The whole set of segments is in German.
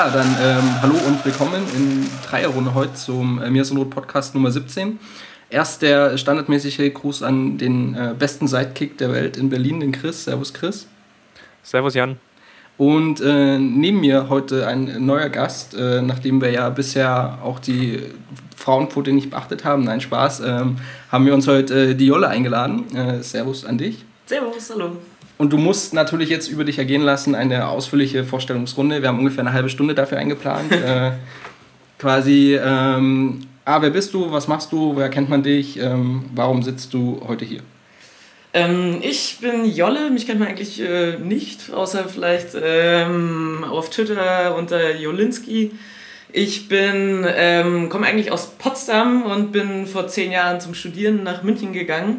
Ja, dann ähm, hallo und willkommen in Dreierrunde heute zum äh, Mir ist Not Podcast Nummer 17. Erst der standardmäßige Gruß an den äh, besten Sidekick der Welt in Berlin, den Chris. Servus Chris. Servus Jan. Und äh, neben mir heute ein neuer Gast, äh, nachdem wir ja bisher auch die Frauenquote nicht beachtet haben, nein Spaß, ähm, haben wir uns heute äh, die Jolle eingeladen. Äh, servus an dich. Servus, hallo. Und du musst natürlich jetzt über dich ergehen lassen eine ausführliche Vorstellungsrunde. Wir haben ungefähr eine halbe Stunde dafür eingeplant. äh, quasi, ähm, ah, wer bist du, was machst du, wer kennt man dich, ähm, warum sitzt du heute hier? Ähm, ich bin Jolle, mich kennt man eigentlich äh, nicht, außer vielleicht ähm, auf Twitter unter Jolinski. Ich bin, ähm, komme eigentlich aus Potsdam und bin vor zehn Jahren zum Studieren nach München gegangen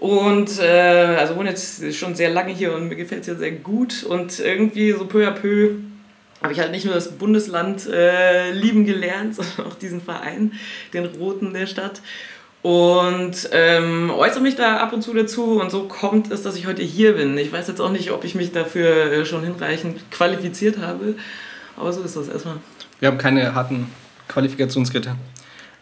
und äh, also wohne jetzt schon sehr lange hier und mir gefällt es hier sehr gut. Und irgendwie so peu à peu habe ich halt nicht nur das Bundesland äh, lieben gelernt, sondern auch diesen Verein, den Roten der Stadt. Und ähm, äußere mich da ab und zu dazu und so kommt es, dass ich heute hier bin. Ich weiß jetzt auch nicht, ob ich mich dafür äh, schon hinreichend qualifiziert habe, aber so ist das erstmal. Wir haben keine harten Qualifikationskriterien.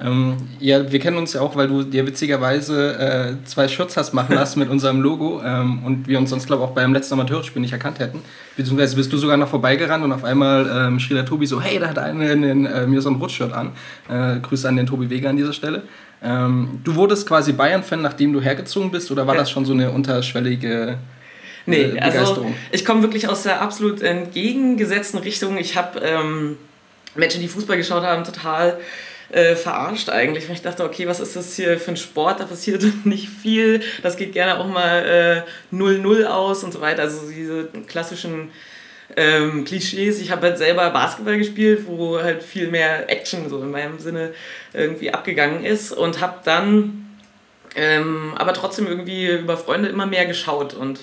Ähm, ja, wir kennen uns ja auch, weil du dir witzigerweise äh, zwei Shirts hast machen lassen mit unserem Logo ähm, und wir uns sonst, glaube ich, auch beim letzten Amateurspiel nicht erkannt hätten. Beziehungsweise bist du sogar noch vorbeigerannt und auf einmal ähm, schrie der Tobi so, hey, da hat einer in den, äh, mir so ein Rotshirt an. Äh, Grüße an den Tobi Wege an dieser Stelle. Ähm, du wurdest quasi Bayern-Fan, nachdem du hergezogen bist oder war ja. das schon so eine unterschwellige... Nee, äh, also ich komme wirklich aus der absolut entgegengesetzten Richtung. Ich habe ähm, Menschen, die Fußball geschaut haben, total äh, verarscht eigentlich. Weil ich dachte, okay, was ist das hier für ein Sport? Da passiert nicht viel. Das geht gerne auch mal 0-0 äh, aus und so weiter. Also diese klassischen ähm, Klischees. Ich habe halt selber Basketball gespielt, wo halt viel mehr Action so in meinem Sinne irgendwie abgegangen ist und habe dann ähm, aber trotzdem irgendwie über Freunde immer mehr geschaut und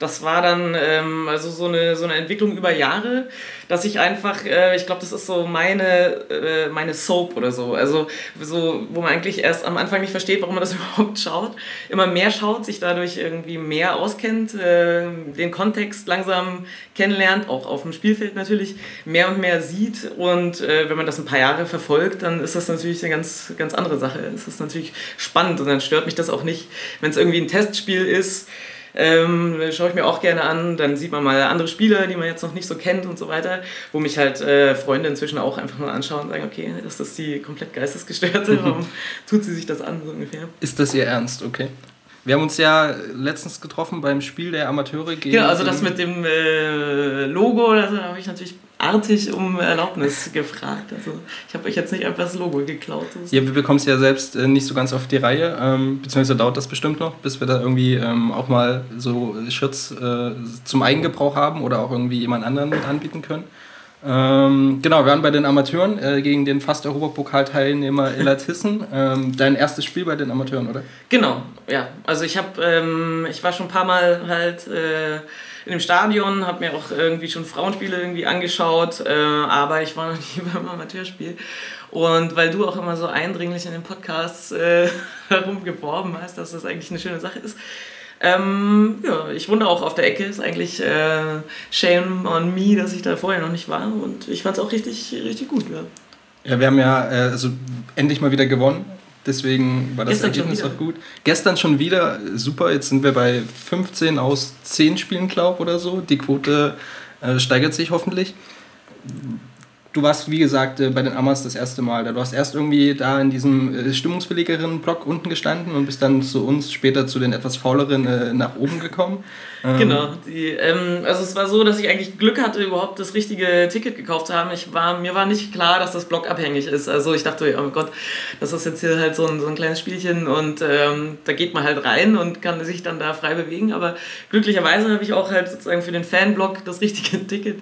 das war dann ähm, also so eine, so eine Entwicklung über Jahre, dass ich einfach, äh, ich glaube, das ist so meine, äh, meine Soap oder so. Also so, wo man eigentlich erst am Anfang nicht versteht, warum man das überhaupt schaut. Immer mehr schaut, sich dadurch irgendwie mehr auskennt, äh, den Kontext langsam kennenlernt, auch auf dem Spielfeld natürlich, mehr und mehr sieht. Und äh, wenn man das ein paar Jahre verfolgt, dann ist das natürlich eine ganz, ganz andere Sache. Es ist natürlich spannend und dann stört mich das auch nicht, wenn es irgendwie ein Testspiel ist ähm, schaue ich mir auch gerne an. Dann sieht man mal andere Spieler, die man jetzt noch nicht so kennt und so weiter, wo mich halt äh, Freunde inzwischen auch einfach nur anschauen und sagen, okay, ist das die komplett Geistesgestörte? Warum tut sie sich das an, so ungefähr? Ist das ihr Ernst, okay. Wir haben uns ja letztens getroffen beim Spiel der Amateure gegen. Ja, also das mit dem äh, Logo, da habe ich natürlich artig um Erlaubnis gefragt. Also ich habe euch jetzt nicht einfach das Logo geklaut. Ja, wir bekommen es ja selbst äh, nicht so ganz auf die Reihe, ähm, beziehungsweise dauert das bestimmt noch, bis wir da irgendwie ähm, auch mal so Shirts äh, zum Eigengebrauch haben oder auch irgendwie jemand anderen mit anbieten können. Ähm, genau, wir waren bei den Amateuren äh, gegen den fast Europapokalteilnehmer Elatissen. Ähm, dein erstes Spiel bei den Amateuren, oder? Genau, ja. Also ich habe, ähm, ich war schon ein paar Mal halt äh, in dem Stadion, habe mir auch irgendwie schon Frauenspiele irgendwie angeschaut, äh, aber ich war noch nie beim Amateurspiel. Und weil du auch immer so eindringlich in den Podcasts äh, herumgeworben hast, dass das eigentlich eine schöne Sache ist, ähm, ja, ich wohne auch auf der Ecke. Ist eigentlich äh, shame on me, dass ich da vorher noch nicht war. Und ich fand es auch richtig, richtig gut. Ja. ja, wir haben ja äh, also endlich mal wieder gewonnen. Deswegen war das Gestern Ergebnis auch gut. Gestern schon wieder super. Jetzt sind wir bei 15 aus 10 Spielen, glaube ich, oder so. Die Quote äh, steigert sich hoffentlich du warst, wie gesagt, äh, bei den Amas das erste Mal. Du hast erst irgendwie da in diesem äh, stimmungswilligeren Block unten gestanden und bist dann zu uns später zu den etwas fauleren äh, nach oben gekommen. Ähm, genau. Die, ähm, also es war so, dass ich eigentlich Glück hatte, überhaupt das richtige Ticket gekauft zu haben. Ich war, mir war nicht klar, dass das blockabhängig ist. Also ich dachte, oh Gott, das ist jetzt hier halt so ein, so ein kleines Spielchen und ähm, da geht man halt rein und kann sich dann da frei bewegen. Aber glücklicherweise habe ich auch halt sozusagen für den Fanblock das richtige Ticket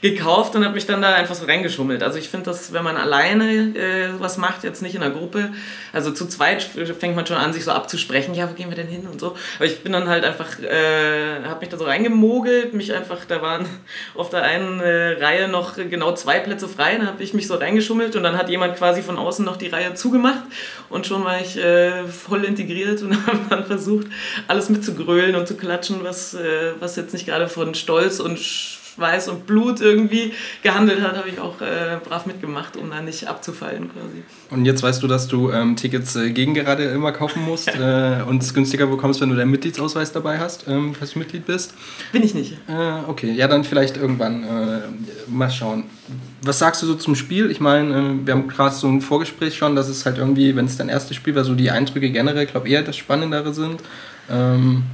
gekauft und habe mich dann da einfach so reingeschaut reingeschummelt. Also ich finde das, wenn man alleine äh, was macht, jetzt nicht in einer Gruppe, also zu zweit fängt man schon an, sich so abzusprechen, ja, wo gehen wir denn hin und so. Aber ich bin dann halt einfach, äh, habe mich da so reingemogelt, mich einfach, da waren auf der einen äh, Reihe noch genau zwei Plätze frei, dann habe ich mich so reingeschummelt und dann hat jemand quasi von außen noch die Reihe zugemacht und schon war ich äh, voll integriert und habe dann versucht, alles mitzugrölen und zu klatschen, was, äh, was jetzt nicht gerade von Stolz und Schweiß und Blut irgendwie gehandelt hat, habe ich auch äh, brav mitgemacht, um da nicht abzufallen quasi. Und jetzt weißt du, dass du ähm, Tickets äh, gegen gerade immer kaufen musst äh, und es günstiger bekommst, wenn du deinen Mitgliedsausweis dabei hast, ähm, falls du Mitglied bist? Bin ich nicht. Äh, okay, ja, dann vielleicht irgendwann äh, mal schauen. Was sagst du so zum Spiel? Ich meine, äh, wir haben gerade so ein Vorgespräch schon, dass es halt irgendwie, wenn es dein erstes Spiel war, so die Eindrücke generell, glaube ich, eher das Spannendere sind. Ähm,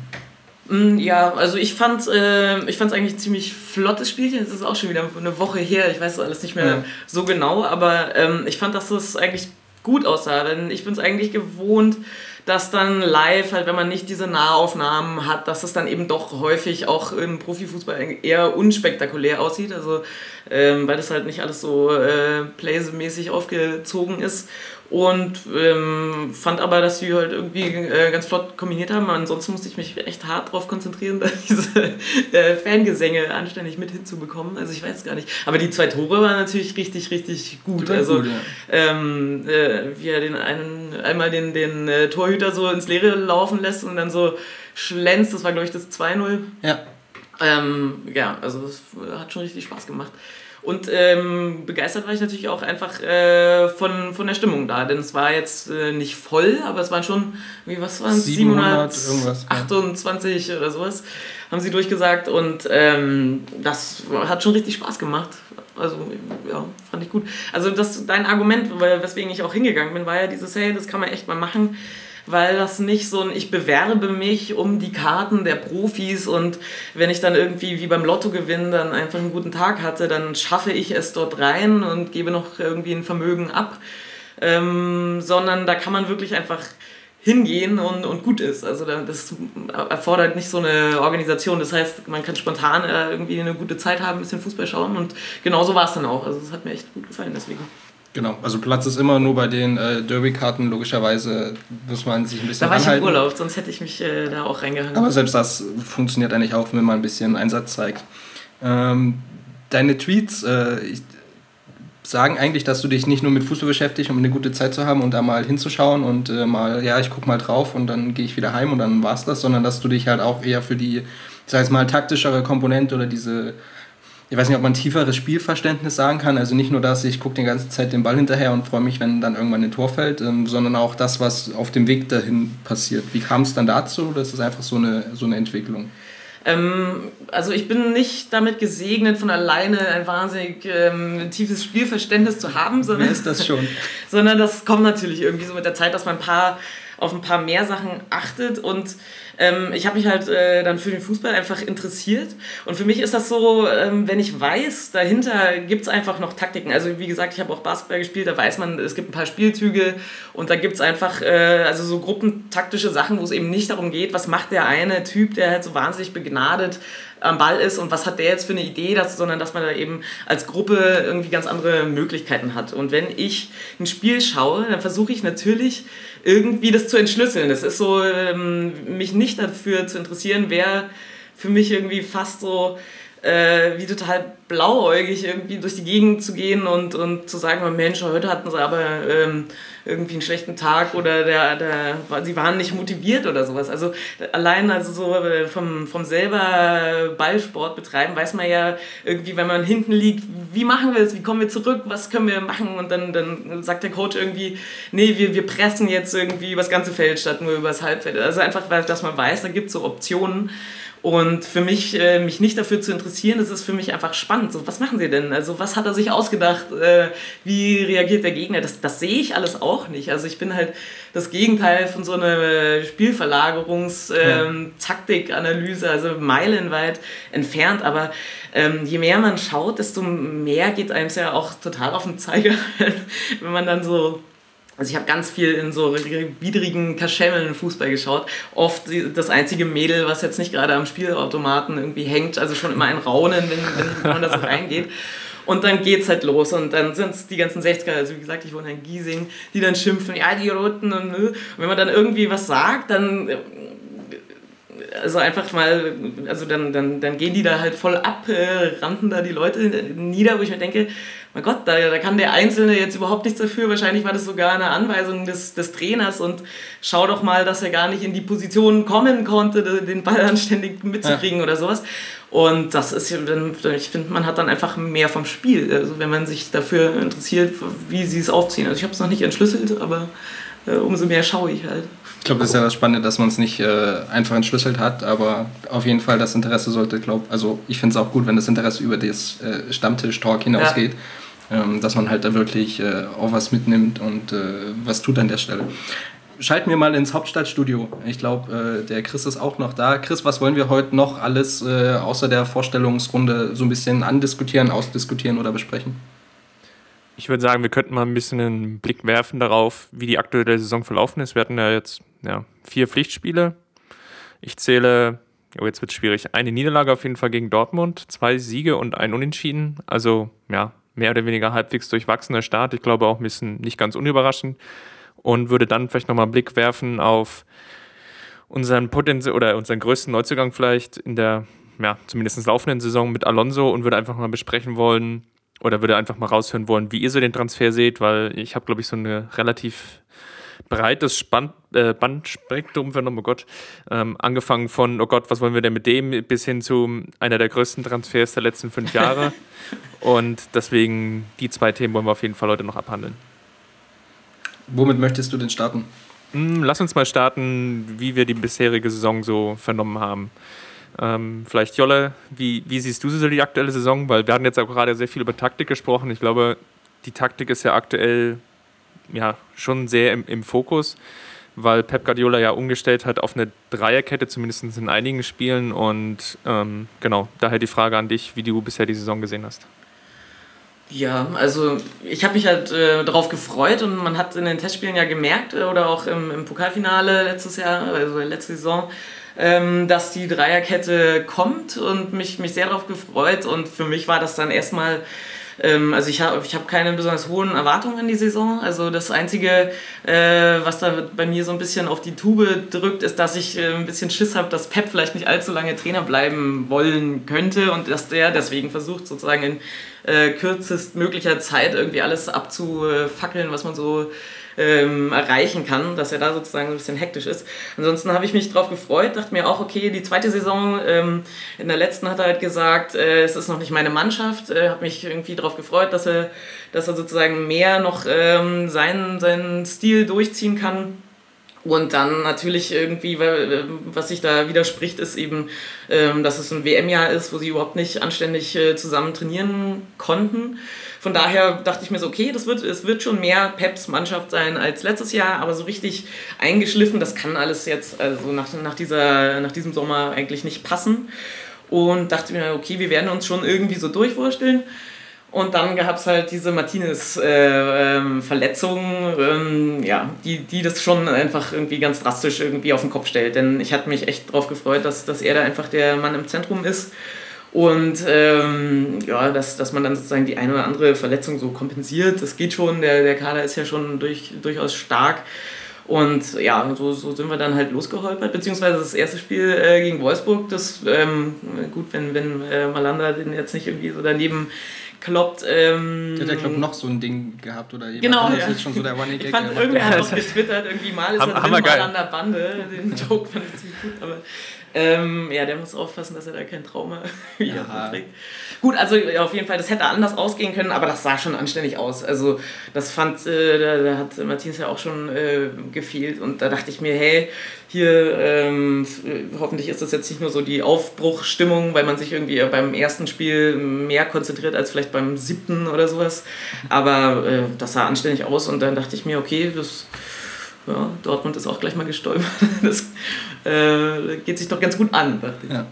ja, also ich fand es äh, ich fand's eigentlich ziemlich flottes Spielchen. Es ist auch schon wieder eine Woche her. Ich weiß alles nicht mehr ja. so genau, aber ähm, ich fand, dass es eigentlich gut aussah. Denn ich bin es eigentlich gewohnt, dass dann live, halt, wenn man nicht diese Nahaufnahmen hat, dass es dann eben doch häufig auch im Profifußball eher unspektakulär aussieht. Also, ähm, weil das halt nicht alles so äh, playmäßig aufgezogen ist. Und ähm, fand aber, dass sie halt irgendwie äh, ganz flott kombiniert haben. Ansonsten musste ich mich echt hart darauf konzentrieren, diese äh, Fangesänge anständig mit hinzubekommen. Also ich weiß gar nicht. Aber die zwei Tore waren natürlich richtig, richtig gut. Also gut, ja. ähm, äh, wie er den einen, einmal den, den äh, Torhüter so ins Leere laufen lässt und dann so schlänzt. Das war, glaube ich, das 2-0. Ja. Ähm, ja, also das hat schon richtig Spaß gemacht. Und ähm, begeistert war ich natürlich auch einfach äh, von, von der Stimmung da, denn es war jetzt äh, nicht voll, aber es waren schon, wie was waren es? 728 oder sowas, haben sie durchgesagt und ähm, das hat schon richtig Spaß gemacht. Also ja, fand ich gut. Also das dein Argument, weswegen ich auch hingegangen bin, war ja dieses, hey, das kann man echt mal machen weil das nicht so ein, ich bewerbe mich um die Karten der Profis und wenn ich dann irgendwie wie beim Lotto gewinne, dann einfach einen guten Tag hatte, dann schaffe ich es dort rein und gebe noch irgendwie ein Vermögen ab. Ähm, sondern da kann man wirklich einfach hingehen und, und gut ist. Also das erfordert nicht so eine Organisation. Das heißt, man kann spontan äh, irgendwie eine gute Zeit haben, ein bisschen Fußball schauen und genauso war es dann auch. Also es hat mir echt gut gefallen deswegen. Genau, also Platz ist immer nur bei den äh, Derby-Karten. Logischerweise muss man sich ein bisschen Da war anhalten. ich im Urlaub, sonst hätte ich mich äh, da auch reingehangen. Aber selbst das funktioniert eigentlich auch, wenn man ein bisschen Einsatz zeigt. Ähm, deine Tweets äh, sagen eigentlich, dass du dich nicht nur mit Fußball beschäftigst, um eine gute Zeit zu haben und da mal hinzuschauen und äh, mal, ja, ich guck mal drauf und dann gehe ich wieder heim und dann war's das, sondern dass du dich halt auch eher für die, sei es mal taktischere Komponente oder diese ich weiß nicht, ob man tieferes Spielverständnis sagen kann. Also nicht nur das, ich gucke die ganze Zeit den Ball hinterher und freue mich, wenn dann irgendwann ein Tor fällt, ähm, sondern auch das, was auf dem Weg dahin passiert. Wie kam es dann dazu oder ist es einfach so eine, so eine Entwicklung? Ähm, also ich bin nicht damit gesegnet, von alleine ein wahnsinnig ähm, tiefes Spielverständnis zu haben, sondern, Wer ist das schon? sondern das kommt natürlich irgendwie so mit der Zeit, dass man ein paar, auf ein paar mehr Sachen achtet und ähm, ich habe mich halt äh, dann für den Fußball einfach interessiert. Und für mich ist das so, ähm, wenn ich weiß, dahinter gibt es einfach noch Taktiken. Also wie gesagt, ich habe auch Basketball gespielt, da weiß man, es gibt ein paar Spielzüge und da gibt es einfach äh, also so gruppentaktische Sachen, wo es eben nicht darum geht, was macht der eine Typ, der halt so wahnsinnig begnadet am Ball ist und was hat der jetzt für eine Idee, dass, sondern dass man da eben als Gruppe irgendwie ganz andere Möglichkeiten hat. Und wenn ich ein Spiel schaue, dann versuche ich natürlich irgendwie das zu entschlüsseln. Es ist so, ähm, mich nicht dafür zu interessieren, wer für mich irgendwie fast so äh, wie total blauäugig irgendwie durch die Gegend zu gehen und, und zu sagen, oh Mensch, heute hatten sie aber ähm, irgendwie einen schlechten Tag oder der, der, sie waren nicht motiviert oder sowas. Also allein also so äh, vom, vom selber Ballsport betreiben, weiß man ja irgendwie, wenn man hinten liegt, wie machen wir es, wie kommen wir zurück, was können wir machen und dann, dann sagt der Coach irgendwie, nee, wir, wir pressen jetzt irgendwie über das ganze Feld statt nur über das Halbfeld. Also einfach, weil dass man weiß, da gibt es so Optionen und für mich, äh, mich nicht dafür zu interessieren, das ist für mich einfach spannend. So, was machen sie denn? Also, was hat er sich ausgedacht? Äh, wie reagiert der Gegner? Das, das sehe ich alles auch nicht. Also, ich bin halt das Gegenteil von so einer Spielverlagerungs-Taktikanalyse, ähm, also meilenweit entfernt. Aber ähm, je mehr man schaut, desto mehr geht einem es ja auch total auf den Zeiger, wenn man dann so also ich habe ganz viel in so widrigen Kaschemmeln Fußball geschaut. Oft das einzige Mädel, was jetzt nicht gerade am Spielautomaten irgendwie hängt, also schon immer ein Raunen, wenn, wenn man da so reingeht. Und dann geht's halt los und dann sind es die ganzen 60er, also wie gesagt, ich wohne in Giesing, die dann schimpfen, ja, die Roten und, und wenn man dann irgendwie was sagt, dann also einfach mal, also dann, dann, dann gehen die da halt voll ab, äh, rannten da die Leute nieder, wo ich mir denke, mein Gott, da, da kann der Einzelne jetzt überhaupt nichts dafür. Wahrscheinlich war das sogar eine Anweisung des, des Trainers und schau doch mal, dass er gar nicht in die Position kommen konnte, den Ball anständig mitzukriegen ja. oder sowas. Und das ist ich finde, man hat dann einfach mehr vom Spiel, also wenn man sich dafür interessiert, wie sie es aufziehen. Also ich habe es noch nicht entschlüsselt, aber äh, umso mehr schaue ich halt. Ich glaube, das ist ja das Spannende, dass man es nicht äh, einfach entschlüsselt hat, aber auf jeden Fall das Interesse sollte, glaube also ich finde es auch gut, wenn das Interesse über das äh, Stammtisch-Talk hinausgeht, ja. ähm, dass man halt da wirklich äh, auch was mitnimmt und äh, was tut an der Stelle. Schalten wir mal ins Hauptstadtstudio. Ich glaube, äh, der Chris ist auch noch da. Chris, was wollen wir heute noch alles äh, außer der Vorstellungsrunde so ein bisschen andiskutieren, ausdiskutieren oder besprechen? Ich würde sagen, wir könnten mal ein bisschen einen Blick werfen darauf, wie die aktuelle Saison verlaufen ist. Wir hatten ja jetzt ja, vier Pflichtspiele. Ich zähle, oh, jetzt wird es schwierig, eine Niederlage auf jeden Fall gegen Dortmund, zwei Siege und ein Unentschieden. Also ja, mehr oder weniger halbwegs durchwachsener Start. Ich glaube auch ein bisschen nicht ganz unüberraschend. Und würde dann vielleicht nochmal einen Blick werfen auf unseren Potenzial oder unseren größten Neuzugang vielleicht in der, ja, zumindest laufenden Saison mit Alonso und würde einfach mal besprechen wollen, oder würde einfach mal raushören wollen, wie ihr so den Transfer seht, weil ich habe, glaube ich, so ein relativ breites Spann, äh, Bandspektrum vernommen, oh Gott, ähm, angefangen von, oh Gott, was wollen wir denn mit dem, bis hin zu einer der größten Transfers der letzten fünf Jahre. Und deswegen, die zwei Themen wollen wir auf jeden Fall heute noch abhandeln. Womit möchtest du denn starten? Hm, lass uns mal starten, wie wir die bisherige Saison so vernommen haben. Ähm, vielleicht Jolle, wie, wie siehst du so die aktuelle Saison? Weil wir hatten jetzt auch gerade sehr viel über Taktik gesprochen. Ich glaube, die Taktik ist ja aktuell ja, schon sehr im, im Fokus, weil Pep Guardiola ja umgestellt hat auf eine Dreierkette, zumindest in einigen Spielen. Und ähm, genau, daher die Frage an dich, wie du bisher die Saison gesehen hast. Ja, also ich habe mich halt äh, darauf gefreut und man hat in den Testspielen ja gemerkt äh, oder auch im, im Pokalfinale letztes Jahr, also letzte Saison, ähm, dass die Dreierkette kommt und mich, mich sehr darauf gefreut. Und für mich war das dann erstmal ähm, also ich habe ich hab keine besonders hohen Erwartungen an die Saison. Also das Einzige, äh, was da bei mir so ein bisschen auf die Tube drückt, ist, dass ich äh, ein bisschen Schiss habe, dass Pep vielleicht nicht allzu lange Trainer bleiben wollen könnte und dass der deswegen versucht, sozusagen in äh, kürzestmöglicher Zeit irgendwie alles abzufackeln, was man so ähm, erreichen kann, dass er da sozusagen ein bisschen hektisch ist. Ansonsten habe ich mich darauf gefreut, dachte mir auch, okay, die zweite Saison, ähm, in der letzten hat er halt gesagt, äh, es ist noch nicht meine Mannschaft, äh, habe mich irgendwie darauf gefreut, dass er, dass er sozusagen mehr noch ähm, seinen, seinen Stil durchziehen kann. Und dann natürlich irgendwie, was sich da widerspricht, ist eben, ähm, dass es ein WM-Jahr ist, wo sie überhaupt nicht anständig äh, zusammen trainieren konnten. Von daher dachte ich mir so, okay, das wird, es wird schon mehr Peps Mannschaft sein als letztes Jahr, aber so richtig eingeschliffen, das kann alles jetzt, also nach, nach, dieser, nach diesem Sommer eigentlich nicht passen. Und dachte mir, okay, wir werden uns schon irgendwie so durchwursteln. Und dann gab es halt diese Martinez-Verletzung, äh, ähm, ja, die, die das schon einfach irgendwie ganz drastisch irgendwie auf den Kopf stellt. Denn ich hatte mich echt darauf gefreut, dass, dass er da einfach der Mann im Zentrum ist. Und ähm, ja, dass, dass man dann sozusagen die eine oder andere Verletzung so kompensiert, das geht schon. Der, der Kader ist ja schon durch, durchaus stark. Und ja, so, so sind wir dann halt losgeholpert, beziehungsweise das erste Spiel äh, gegen Wolfsburg, das, ähm, gut, wenn, wenn äh, Malanda den jetzt nicht irgendwie so daneben kloppt. Ähm, der hat ja, glaube ich, noch so ein Ding gehabt oder jemand genau, ja. ist schon so der Running Ich fand, irgendwer hat auch getwittert, irgendwie mal ist er drin, mal an der Bande. Den Joke fand ich ziemlich gut, aber ähm, ja, der muss aufpassen, dass er da kein Trauma ja. trägt. Gut, also ja, auf jeden Fall, das hätte anders ausgehen können, aber das sah schon anständig aus. Also das fand, äh, da, da, hat Martins ja auch schon äh, gefehlt und da dachte ich mir, hey, hier ähm, hoffentlich ist das jetzt nicht nur so die Aufbruchstimmung, weil man sich irgendwie beim ersten Spiel mehr konzentriert als vielleicht beim siebten oder sowas. Aber äh, das sah anständig aus und dann dachte ich mir, okay, das ja, Dortmund ist auch gleich mal gestolpert. Das äh, geht sich doch ganz gut an, dachte ich. Ja.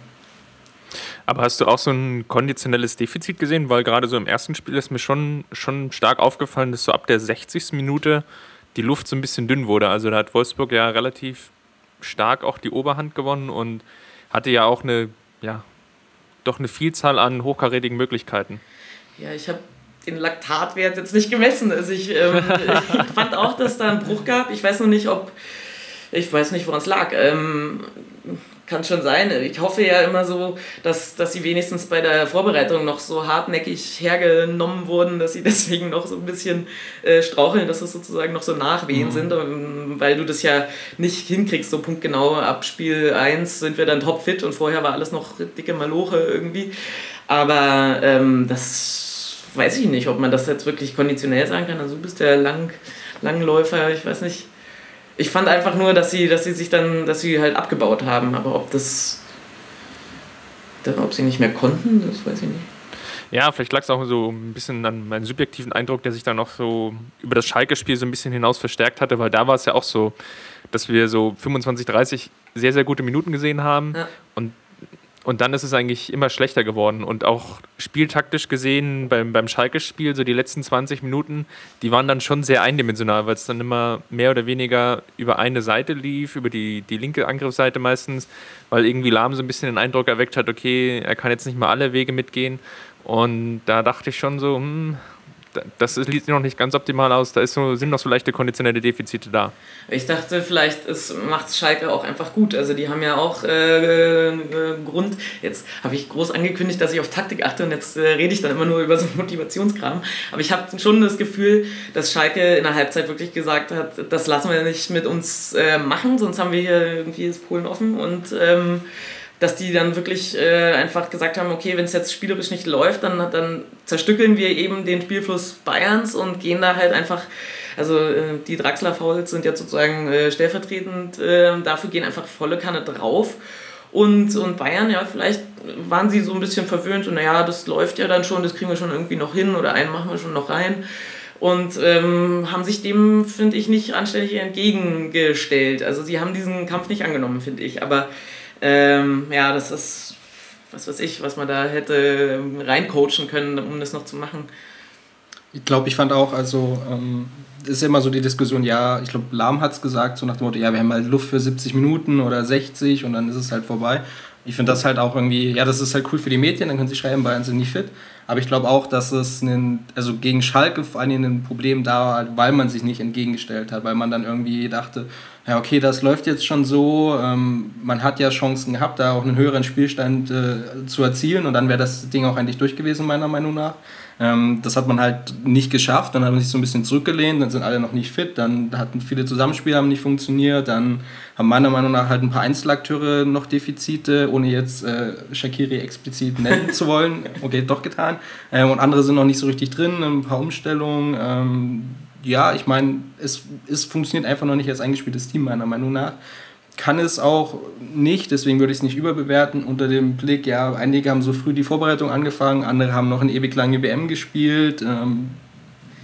Aber hast du auch so ein konditionelles Defizit gesehen? Weil gerade so im ersten Spiel ist mir schon, schon stark aufgefallen, dass so ab der 60. Minute die Luft so ein bisschen dünn wurde. Also da hat Wolfsburg ja relativ stark auch die Oberhand gewonnen und hatte ja auch eine, ja, doch eine Vielzahl an hochkarätigen Möglichkeiten. Ja, ich habe den Laktatwert jetzt nicht gemessen. Also ich, ähm, ich fand auch, dass da einen Bruch gab. Ich weiß noch nicht, ob. Ich weiß nicht, woran es lag. Ähm, kann schon sein. Ich hoffe ja immer so, dass, dass sie wenigstens bei der Vorbereitung noch so hartnäckig hergenommen wurden, dass sie deswegen noch so ein bisschen äh, straucheln, dass es sozusagen noch so Nachwehen mhm. sind, weil du das ja nicht hinkriegst, so punktgenau ab Spiel 1 sind wir dann topfit und vorher war alles noch dicke Maloche irgendwie. Aber ähm, das weiß ich nicht, ob man das jetzt wirklich konditionell sagen kann. Also du bist der Lang Langläufer, ich weiß nicht ich fand einfach nur, dass sie, dass sie sich dann, dass sie halt abgebaut haben. Aber ob das, ob sie nicht mehr konnten, das weiß ich nicht. Ja, vielleicht lag es auch so ein bisschen an meinem subjektiven Eindruck, der sich dann noch so über das Schalke-Spiel so ein bisschen hinaus verstärkt hatte, weil da war es ja auch so, dass wir so 25, 30 sehr, sehr gute Minuten gesehen haben ja. und und dann ist es eigentlich immer schlechter geworden. Und auch spieltaktisch gesehen beim, beim Schalke-Spiel, so die letzten 20 Minuten, die waren dann schon sehr eindimensional, weil es dann immer mehr oder weniger über eine Seite lief, über die, die linke Angriffsseite meistens, weil irgendwie Lahm so ein bisschen den Eindruck erweckt hat, okay, er kann jetzt nicht mal alle Wege mitgehen. Und da dachte ich schon so, hm, das sieht noch nicht ganz optimal aus. Da so, sind noch so leichte konditionelle Defizite da. Ich dachte, vielleicht macht Schalke auch einfach gut. Also die haben ja auch äh, äh, Grund. Jetzt habe ich groß angekündigt, dass ich auf Taktik achte und jetzt äh, rede ich dann immer nur über so Motivationskram. Aber ich habe schon das Gefühl, dass Schalke in der Halbzeit wirklich gesagt hat, das lassen wir nicht mit uns äh, machen, sonst haben wir hier irgendwie das Polen offen und ähm, dass die dann wirklich äh, einfach gesagt haben, okay, wenn es jetzt spielerisch nicht läuft, dann, dann zerstückeln wir eben den Spielfluss Bayerns und gehen da halt einfach, also äh, die Draxler Fouls sind jetzt sozusagen äh, stellvertretend, äh, dafür gehen einfach volle Kanne drauf. Und, und Bayern, ja, vielleicht waren sie so ein bisschen verwöhnt und naja, das läuft ja dann schon, das kriegen wir schon irgendwie noch hin oder einen machen wir schon noch rein und ähm, haben sich dem, finde ich, nicht anständig entgegengestellt. Also sie haben diesen Kampf nicht angenommen, finde ich. Aber ähm, ja, das ist, was weiß ich, was man da hätte reincoachen können, um das noch zu machen. Ich glaube, ich fand auch, also ähm, ist immer so die Diskussion, ja, ich glaube, Lahm hat es gesagt, so nach dem Motto, ja, wir haben halt Luft für 70 Minuten oder 60 und dann ist es halt vorbei. Ich finde das halt auch irgendwie, ja, das ist halt cool für die Medien, dann können sie schreiben, Bayern sind nicht fit. Aber ich glaube auch, dass es einen, also gegen Schalke vor allem ein Problem da war, weil man sich nicht entgegengestellt hat, weil man dann irgendwie dachte, ja, okay, das läuft jetzt schon so, ähm, man hat ja Chancen gehabt, da auch einen höheren Spielstand äh, zu erzielen und dann wäre das Ding auch eigentlich durch gewesen, meiner Meinung nach. Ähm, das hat man halt nicht geschafft, dann hat man sich so ein bisschen zurückgelehnt, dann sind alle noch nicht fit, dann hatten viele Zusammenspiele haben nicht funktioniert, dann haben meiner Meinung nach halt ein paar Einzelakteure noch Defizite, ohne jetzt äh, Shakiri explizit nennen zu wollen. Okay, doch getan. Ähm, und andere sind noch nicht so richtig drin, ein paar Umstellungen. Ähm, ja, ich meine, es, es funktioniert einfach noch nicht als eingespieltes Team, meiner Meinung nach kann es auch nicht, deswegen würde ich es nicht überbewerten, unter dem Blick, ja, einige haben so früh die Vorbereitung angefangen, andere haben noch eine ewig lange WM gespielt. Ähm,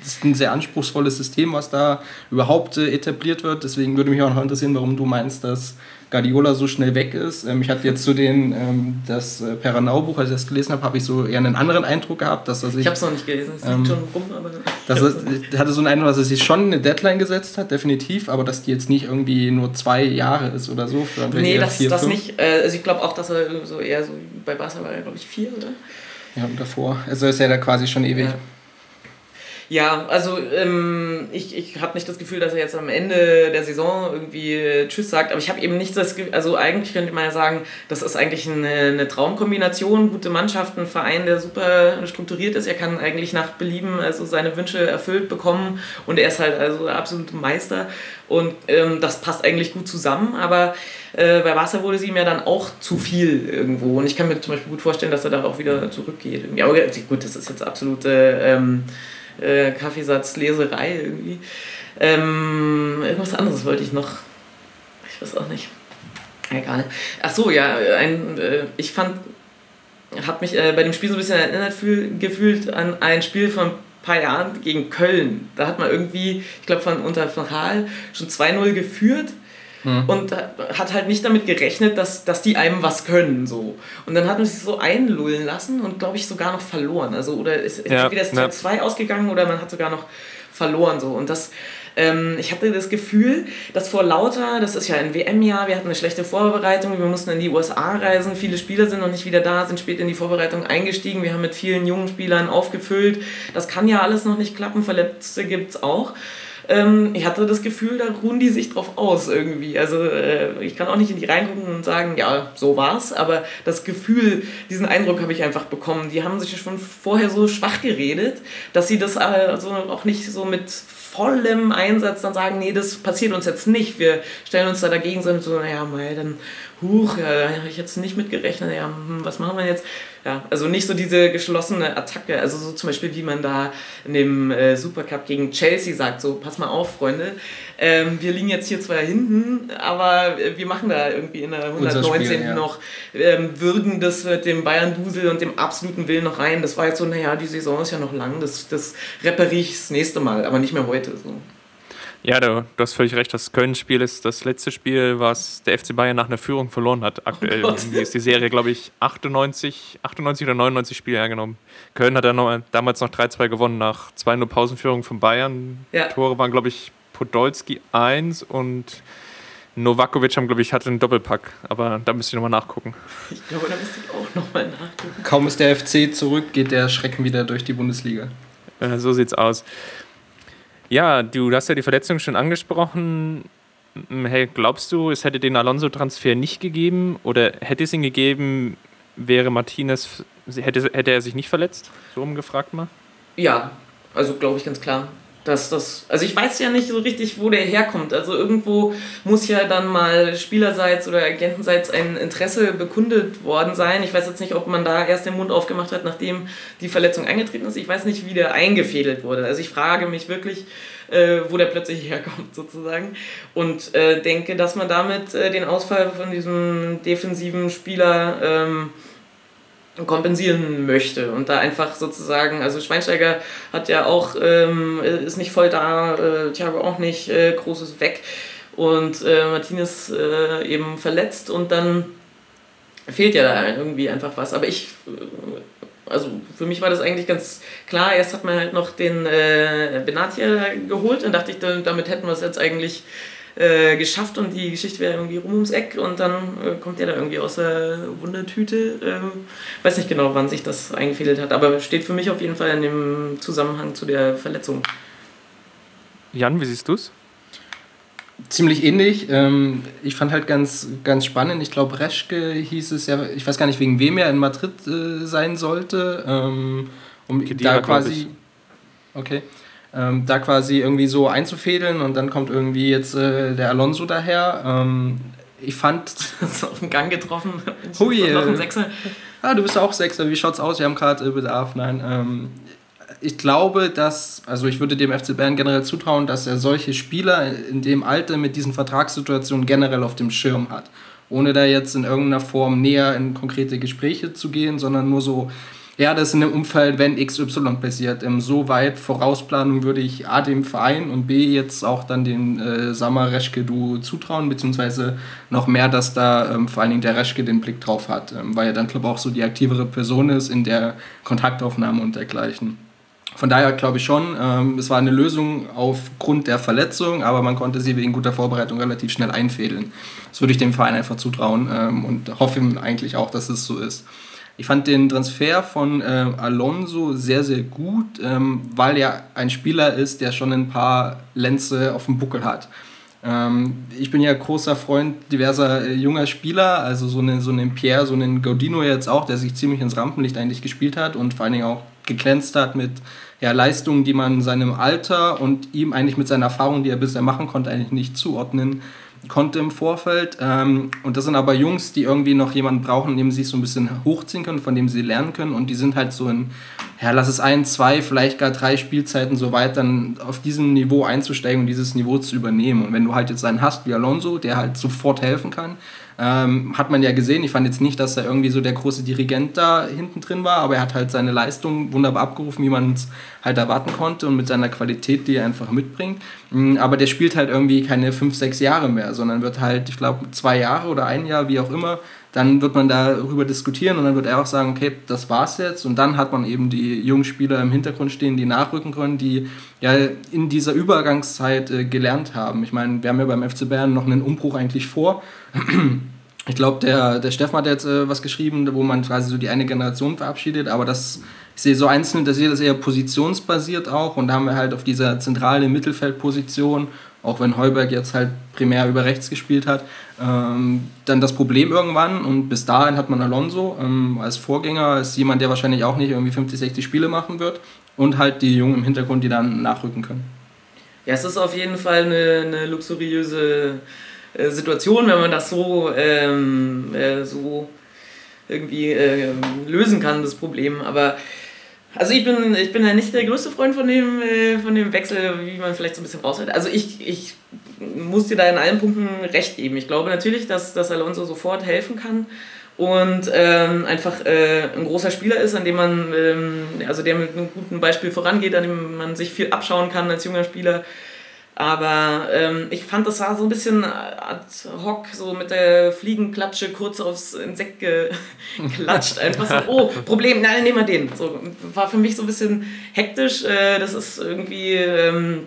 ist ein sehr anspruchsvolles System, was da überhaupt äh, etabliert wird. Deswegen würde mich auch noch interessieren, warum du meinst, dass Guardiola so schnell weg ist. Ähm, ich hatte jetzt zu den, ähm, das äh, Peranau-Buch, als ich das gelesen habe, habe ich so eher einen anderen Eindruck gehabt, dass er sich... Ich habe es noch nicht gelesen, es liegt ähm, schon rum, aber... Dass er, ich hatte so einen Eindruck, dass er sich schon eine Deadline gesetzt hat, definitiv, aber dass die jetzt nicht irgendwie nur zwei Jahre ist oder so. nee, das, vier, das nicht. Äh, also ich glaube auch, dass er so eher so, bei Barca war glaube ich vier, oder? Ja, und davor. Also ist er da quasi schon ewig. Ja. Ja, also ähm, ich, ich habe nicht das Gefühl, dass er jetzt am Ende der Saison irgendwie äh, Tschüss sagt, aber ich habe eben nicht das Gefühl, also eigentlich könnte man ja sagen, das ist eigentlich eine, eine Traumkombination, gute Mannschaft, ein Verein, der super strukturiert ist, er kann eigentlich nach Belieben also seine Wünsche erfüllt bekommen und er ist halt also der absolute Meister. Und ähm, das passt eigentlich gut zusammen, aber äh, bei Wasser wurde sie ihm ja dann auch zu viel irgendwo. Und ich kann mir zum Beispiel gut vorstellen, dass er da auch wieder zurückgeht. Ja, aber gut, das ist jetzt absolute... Ähm, äh, Kaffeesatzleserei irgendwie. Ähm, irgendwas anderes wollte ich noch. Ich weiß auch nicht. Egal. Ach so, ja, ein, äh, ich fand, habe mich äh, bei dem Spiel so ein bisschen erinnert fühl, gefühlt an ein Spiel von paar Jahren gegen Köln. Da hat man irgendwie, ich glaube, von unter von schon 2-0 geführt hm. Und hat halt nicht damit gerechnet, dass, dass die einem was können. So. Und dann hat man sich so einlullen lassen und glaube ich sogar noch verloren. Also, oder ist ja, entweder ist 2 ja. ausgegangen oder man hat sogar noch verloren so und das ähm, ich hatte das Gefühl, dass vor lauter, das ist ja ein WM-Jahr, wir hatten eine schlechte Vorbereitung, wir mussten in die USA reisen, viele Spieler sind noch nicht wieder da, sind spät in die Vorbereitung eingestiegen, wir haben mit vielen jungen Spielern aufgefüllt. Das kann ja alles noch nicht klappen, Verletzte gibt es auch ähm, ich hatte das Gefühl, da ruhen die sich drauf aus irgendwie. Also äh, ich kann auch nicht in die reingucken und sagen, ja, so war's, aber das Gefühl, diesen Eindruck habe ich einfach bekommen. Die haben sich schon vorher so schwach geredet, dass sie das also auch nicht so mit vollem Einsatz dann sagen, nee, das passiert uns jetzt nicht. Wir stellen uns da dagegen, sind so, naja, mal, dann, huch, ja, da habe ich jetzt nicht mitgerechnet, ja, hm, was machen wir jetzt? Ja, also nicht so diese geschlossene Attacke, also so zum Beispiel, wie man da in dem äh, Supercup gegen Chelsea sagt, so, pass mal auf, Freunde, ähm, wir liegen jetzt hier zwar hinten, aber wir machen da irgendwie in der 119. Spiel, ja. noch, ähm, würgen das mit dem Bayern-Dusel und dem absoluten Willen noch rein. Das war jetzt so, naja, die Saison ist ja noch lang, das, das repariere ich das nächste Mal, aber nicht mehr heute. So. Ja, du, du hast völlig recht. Das Köln-Spiel ist das letzte Spiel, was der FC Bayern nach einer Führung verloren hat. Aktuell oh ist die Serie, glaube ich, 98, 98 oder 99 Spiele hergenommen. Köln hat noch, damals noch 3-2 gewonnen nach 2-0 Pausenführung von Bayern. Ja. Tore waren, glaube ich, Podolski 1 und Novakovic haben, glaube ich, hatte einen Doppelpack. Aber da müsste ich nochmal nachgucken. Ich glaube, da müsste ich auch nochmal nachgucken. Kaum ist der FC zurück, geht der Schrecken wieder durch die Bundesliga. Äh, so sieht's aus. Ja, du hast ja die Verletzung schon angesprochen. Hey, glaubst du, es hätte den Alonso-Transfer nicht gegeben oder hätte es ihn gegeben, wäre Martinez, hätte, hätte er sich nicht verletzt? So umgefragt mal? Ja, also glaube ich ganz klar. Dass das, also ich weiß ja nicht so richtig, wo der herkommt. Also irgendwo muss ja dann mal spielerseits oder agentenseits ein Interesse bekundet worden sein. Ich weiß jetzt nicht, ob man da erst den Mund aufgemacht hat, nachdem die Verletzung eingetreten ist. Ich weiß nicht, wie der eingefädelt wurde. Also ich frage mich wirklich, äh, wo der plötzlich herkommt sozusagen. Und äh, denke, dass man damit äh, den Ausfall von diesem defensiven Spieler... Ähm, kompensieren möchte und da einfach sozusagen, also Schweinsteiger hat ja auch, ähm, ist nicht voll da, äh, Thiago auch nicht, äh, großes weg und äh, Martinez äh, eben verletzt und dann fehlt ja da irgendwie einfach was, aber ich, äh, also für mich war das eigentlich ganz klar, erst hat man halt noch den äh, Benatia geholt und dachte ich, damit hätten wir es jetzt eigentlich äh, geschafft und die Geschichte wäre irgendwie rum ums Eck und dann äh, kommt der da irgendwie aus der Wundertüte. Ähm, weiß nicht genau, wann sich das eingefädelt hat, aber steht für mich auf jeden Fall in dem Zusammenhang zu der Verletzung. Jan, wie siehst du es? Ziemlich ähnlich. Ähm, ich fand halt ganz, ganz spannend. Ich glaube, Reschke hieß es ja, ich weiß gar nicht, wegen wem er in Madrid äh, sein sollte. Ähm, um Kedira, da quasi. Okay ähm, da quasi irgendwie so einzufädeln und dann kommt irgendwie jetzt äh, der Alonso daher. Ähm, ich fand. so auf den Gang getroffen. Hui. Noch ein Sechser. Ah, du bist auch Sechser. Wie schaut's aus? Wir haben gerade äh, Bedarf. Nein. Ähm, ich glaube, dass, also ich würde dem FC Bayern generell zutrauen, dass er solche Spieler in dem Alter mit diesen Vertragssituationen generell auf dem Schirm hat. Ohne da jetzt in irgendeiner Form näher in konkrete Gespräche zu gehen, sondern nur so ja, das in einem Umfeld, wenn XY passiert. Ähm, so weit Vorausplanung würde ich A dem Verein und B jetzt auch dann dem äh, Samar Reschke du zutrauen, beziehungsweise noch mehr, dass da ähm, vor allen Dingen der Reschke den Blick drauf hat, ähm, weil er dann, glaube ich, auch so die aktivere Person ist in der Kontaktaufnahme und dergleichen. Von daher glaube ich schon, ähm, es war eine Lösung aufgrund der Verletzung, aber man konnte sie wegen guter Vorbereitung relativ schnell einfädeln. Das würde ich dem Verein einfach zutrauen ähm, und hoffe eigentlich auch, dass es so ist. Ich fand den Transfer von äh, Alonso sehr, sehr gut, ähm, weil er ein Spieler ist, der schon ein paar Lenze auf dem Buckel hat. Ähm, ich bin ja großer Freund diverser äh, junger Spieler, also so einen so eine Pierre, so einen Gaudino jetzt auch, der sich ziemlich ins Rampenlicht eigentlich gespielt hat und vor allen Dingen auch geglänzt hat mit ja, Leistungen, die man seinem Alter und ihm eigentlich mit seiner Erfahrung, die er bisher machen konnte, eigentlich nicht zuordnen konnte im Vorfeld. Ähm, und das sind aber Jungs, die irgendwie noch jemanden brauchen, dem sie sich so ein bisschen hochziehen können, von dem sie lernen können. Und die sind halt so in, ja, lass es ein, zwei, vielleicht gar drei Spielzeiten so weit, dann auf diesem Niveau einzusteigen und dieses Niveau zu übernehmen. Und wenn du halt jetzt einen hast wie Alonso, der halt sofort helfen kann, ähm, hat man ja gesehen. Ich fand jetzt nicht, dass er irgendwie so der große Dirigent da hinten drin war, aber er hat halt seine Leistung wunderbar abgerufen, wie man es halt erwarten konnte und mit seiner Qualität, die er einfach mitbringt. Mm, aber der spielt halt irgendwie keine fünf, sechs Jahre mehr, sondern wird halt, ich glaube, zwei Jahre oder ein Jahr, wie auch immer, dann wird man darüber diskutieren und dann wird er auch sagen, okay, das war's jetzt. Und dann hat man eben die jungen Spieler im Hintergrund stehen, die nachrücken können, die ja in dieser Übergangszeit äh, gelernt haben. Ich meine, wir haben ja beim FC Bayern noch einen Umbruch eigentlich vor. Ich glaube, der, der Steffen hat jetzt äh, was geschrieben, wo man quasi so die eine Generation verabschiedet, aber das, ich sehe so einzeln, das ist eher positionsbasiert auch und da haben wir halt auf dieser zentralen Mittelfeldposition auch wenn Heuberg jetzt halt primär über rechts gespielt hat, ähm, dann das Problem irgendwann und bis dahin hat man Alonso ähm, als Vorgänger, als jemand, der wahrscheinlich auch nicht irgendwie 50, 60 Spiele machen wird und halt die Jungen im Hintergrund, die dann nachrücken können. Ja, es ist auf jeden Fall eine, eine luxuriöse äh, Situation, wenn man das so, ähm, äh, so irgendwie äh, lösen kann, das Problem, aber also ich bin, ich bin ja nicht der größte Freund von dem, äh, von dem Wechsel, wie man vielleicht so ein bisschen raushört. Also ich, ich muss dir da in allen Punkten recht geben. Ich glaube natürlich, dass, dass Alonso sofort helfen kann und ähm, einfach äh, ein großer Spieler ist, an dem man, ähm, also der mit einem guten Beispiel vorangeht, an dem man sich viel abschauen kann als junger Spieler. Aber ähm, ich fand, das war so ein bisschen ad hoc, so mit der Fliegenklatsche kurz aufs Insekt geklatscht. Einfach so, oh, Problem, nein, nehmen wir den. So, war für mich so ein bisschen hektisch. Äh, das ist irgendwie. Ähm,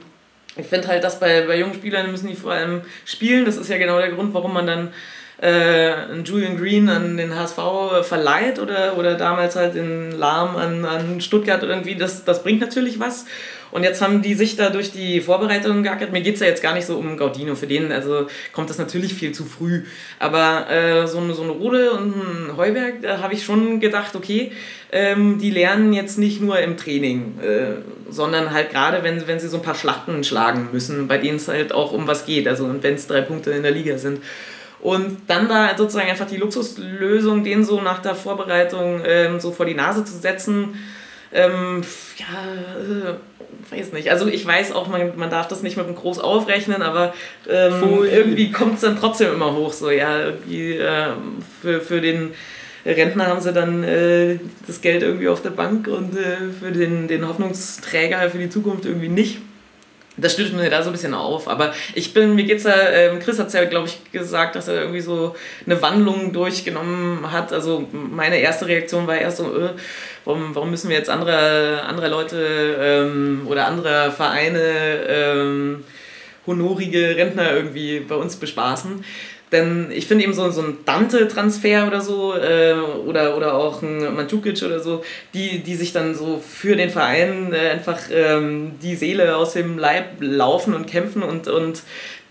ich finde halt, dass bei, bei jungen Spielern müssen die vor allem spielen. Das ist ja genau der Grund, warum man dann äh, Julian Green an den HSV verleiht oder, oder damals halt den Lahm an, an Stuttgart irgendwie. Das, das bringt natürlich was. Und jetzt haben die sich da durch die Vorbereitung geackert. Mir geht es ja jetzt gar nicht so um Gaudino. Für den also kommt das natürlich viel zu früh. Aber äh, so, eine, so eine Rode und ein Heuberg, da habe ich schon gedacht, okay, ähm, die lernen jetzt nicht nur im Training, äh, sondern halt gerade, wenn, wenn sie so ein paar Schlachten schlagen müssen, bei denen es halt auch um was geht. Also wenn es drei Punkte in der Liga sind. Und dann da sozusagen einfach die Luxuslösung, den so nach der Vorbereitung ähm, so vor die Nase zu setzen, ähm, ja, äh, weiß nicht. Also ich weiß auch, man, man darf das nicht mit dem Groß aufrechnen, aber ähm, irgendwie kommt es dann trotzdem immer hoch. So, ja, irgendwie äh, für, für den Rentner haben sie dann äh, das Geld irgendwie auf der Bank und äh, für den, den Hoffnungsträger für die Zukunft irgendwie nicht das stößt mir da so ein bisschen auf. Aber ich bin, mir geht's ja, äh, Chris hat es ja, glaube ich, gesagt, dass er irgendwie so eine Wandlung durchgenommen hat. Also meine erste Reaktion war erst so, äh, warum, warum müssen wir jetzt andere, andere Leute ähm, oder andere Vereine ähm, honorige Rentner irgendwie bei uns bespaßen? Denn ich finde eben so, so ein Dante-Transfer oder so äh, oder, oder auch ein Mandzukic oder so, die, die sich dann so für den Verein äh, einfach ähm, die Seele aus dem Leib laufen und kämpfen und, und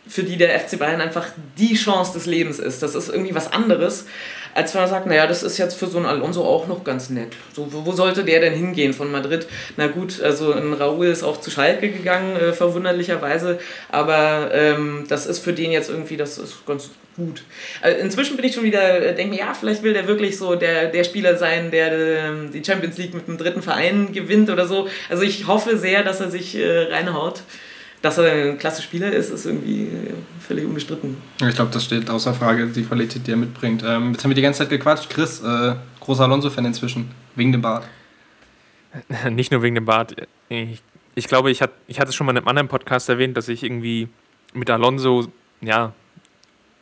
für die der FC Bayern einfach die Chance des Lebens ist. Das ist irgendwie was anderes, als wenn man sagt, naja, das ist jetzt für so einen Alonso auch noch ganz nett. So, wo sollte der denn hingehen von Madrid? Na gut, also ein Raúl ist auch zu Schalke gegangen, äh, verwunderlicherweise, aber ähm, das ist für den jetzt irgendwie, das ist ganz gut. Also inzwischen bin ich schon wieder, äh, denke mir, ja, vielleicht will der wirklich so der, der Spieler sein, der äh, die Champions League mit einem dritten Verein gewinnt oder so. Also ich hoffe sehr, dass er sich äh, reinhaut dass er ein klasse Spieler ist, ist irgendwie äh, völlig unbestritten. Ich glaube, das steht außer Frage, die Qualität, die er mitbringt. Ähm, jetzt haben wir die ganze Zeit gequatscht. Chris, äh, großer Alonso-Fan inzwischen, wegen dem Bart. Nicht nur wegen dem Bart. Ich, ich glaube, ich, hat, ich hatte es schon mal in einem anderen Podcast erwähnt, dass ich irgendwie mit Alonso, ja,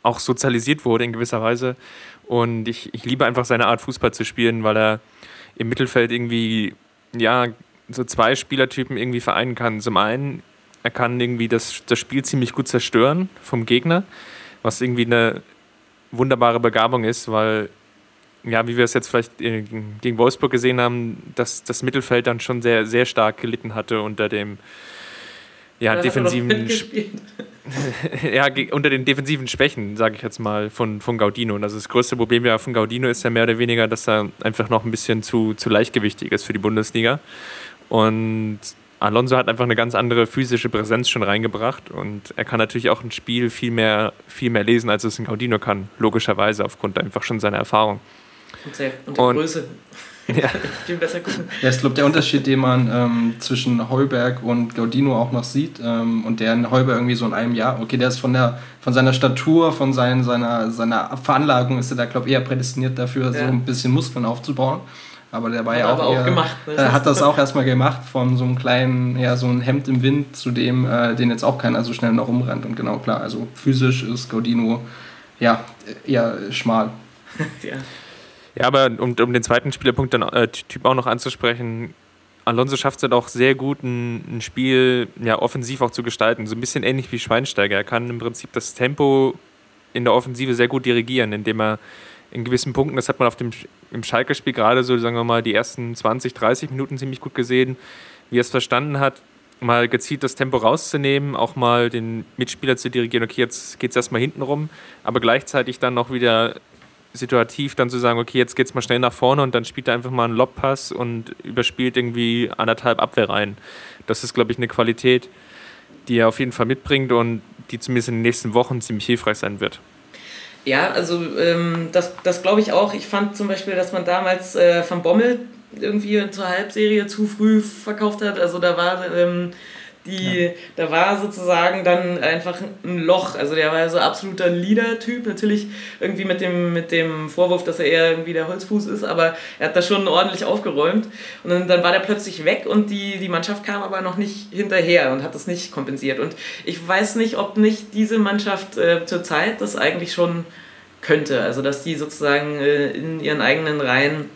auch sozialisiert wurde in gewisser Weise. Und ich, ich liebe einfach seine Art, Fußball zu spielen, weil er im Mittelfeld irgendwie, ja, so zwei Spielertypen irgendwie vereinen kann. Zum einen er kann irgendwie das, das Spiel ziemlich gut zerstören vom Gegner, was irgendwie eine wunderbare Begabung ist, weil, ja, wie wir es jetzt vielleicht äh, gegen Wolfsburg gesehen haben, dass das Mittelfeld dann schon sehr, sehr stark gelitten hatte unter dem ja, defensiven ja, unter den defensiven Schwächen, sage ich jetzt mal, von, von Gaudino. Und also das größte Problem ja von Gaudino ist ja mehr oder weniger, dass er einfach noch ein bisschen zu, zu leichtgewichtig ist für die Bundesliga. Und Alonso hat einfach eine ganz andere physische Präsenz schon reingebracht und er kann natürlich auch ein Spiel viel mehr, viel mehr lesen, als es ein Gaudino kann, logischerweise aufgrund einfach schon seiner Erfahrung. Und, der, und der und, Größe. Ja. viel besser gucken. Ja, ich glaube, der Unterschied, den man ähm, zwischen Heuberg und Gaudino auch noch sieht, ähm, und der in Heuberg irgendwie so in einem Jahr, okay, der ist von der von seiner Statur, von sein, seiner, seiner Veranlagung ist er da, glaube ich, eher prädestiniert dafür, ja. so ein bisschen Muskeln aufzubauen. Aber der war hat ja auch, eher, auch gemacht. Ne? Äh, hat das auch erstmal gemacht, von so einem kleinen, ja, so ein Hemd im Wind zu dem, äh, den jetzt auch keiner so schnell noch umrennt. Und genau, klar, also physisch ist Gaudino ja eher schmal. ja. Ja, aber um, um den zweiten Spielerpunkt dann äh, Typ auch noch anzusprechen, Alonso schafft es halt auch sehr gut, ein, ein, Spiel ja, offensiv auch zu gestalten. So ein bisschen ähnlich wie Schweinsteiger. Er kann im Prinzip das Tempo in der Offensive sehr gut dirigieren, indem er in gewissen Punkten, das hat man auf dem, im Schalke-Spiel gerade so, sagen wir mal, die ersten 20, 30 Minuten ziemlich gut gesehen, wie er es verstanden hat, mal gezielt das Tempo rauszunehmen, auch mal den Mitspieler zu dirigieren, okay, jetzt geht es erstmal hinten rum, aber gleichzeitig dann noch wieder situativ dann zu sagen, okay, jetzt geht es mal schnell nach vorne und dann spielt er einfach mal einen Lobpass und überspielt irgendwie anderthalb Abwehrreihen. Das ist, glaube ich, eine Qualität, die er auf jeden Fall mitbringt und die zumindest in den nächsten Wochen ziemlich hilfreich sein wird. Ja, also ähm, das, das glaube ich auch. Ich fand zum Beispiel, dass man damals äh, Van Bommel irgendwie zur Halbserie zu früh verkauft hat. Also da war ähm, die, ja. da war sozusagen dann einfach ein Loch. Also der war so absoluter Leader-Typ, natürlich irgendwie mit dem, mit dem Vorwurf, dass er eher irgendwie der Holzfuß ist, aber er hat das schon ordentlich aufgeräumt. Und dann, dann war der plötzlich weg und die, die Mannschaft kam aber noch nicht hinterher und hat das nicht kompensiert. Und ich weiß nicht, ob nicht diese Mannschaft äh, zur Zeit das eigentlich schon könnte. Also dass die sozusagen äh, in ihren eigenen Reihen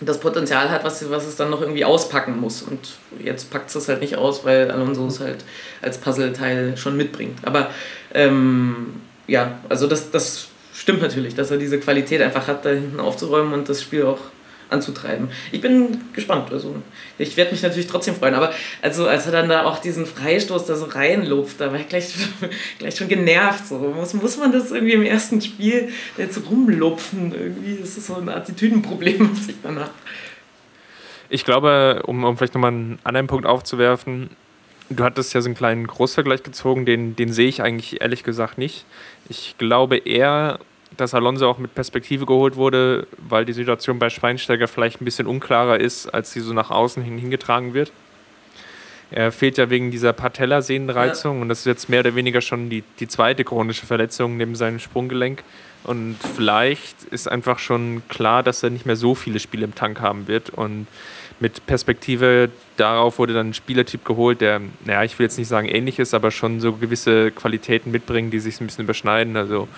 das Potenzial hat, was, was es dann noch irgendwie auspacken muss. Und jetzt packt es halt nicht aus, weil Alonso es halt als Puzzleteil schon mitbringt. Aber ähm, ja, also das, das stimmt natürlich, dass er diese Qualität einfach hat, da hinten aufzuräumen und das Spiel auch anzutreiben. Ich bin gespannt. Also ich werde mich natürlich trotzdem freuen. Aber also als er dann da auch diesen Freistoß da so reinlupft, da war ich gleich, gleich schon genervt. So. Muss, muss man das irgendwie im ersten Spiel jetzt rumlupfen? Irgendwie das ist so ein Attitüdenproblem, was ich dann habe. Ich glaube, um, um vielleicht nochmal einen anderen Punkt aufzuwerfen, du hattest ja so einen kleinen Großvergleich gezogen, den, den sehe ich eigentlich ehrlich gesagt nicht. Ich glaube eher, dass Alonso auch mit Perspektive geholt wurde, weil die Situation bei Schweinsteiger vielleicht ein bisschen unklarer ist, als sie so nach außen hin hingetragen wird. Er fehlt ja wegen dieser Patellasehnenreizung ja. und das ist jetzt mehr oder weniger schon die, die zweite chronische Verletzung neben seinem Sprunggelenk. Und vielleicht ist einfach schon klar, dass er nicht mehr so viele Spiele im Tank haben wird. Und mit Perspektive darauf wurde dann ein Spielertyp geholt, der, naja, ich will jetzt nicht sagen ähnlich ist, aber schon so gewisse Qualitäten mitbringen, die sich ein bisschen überschneiden. Also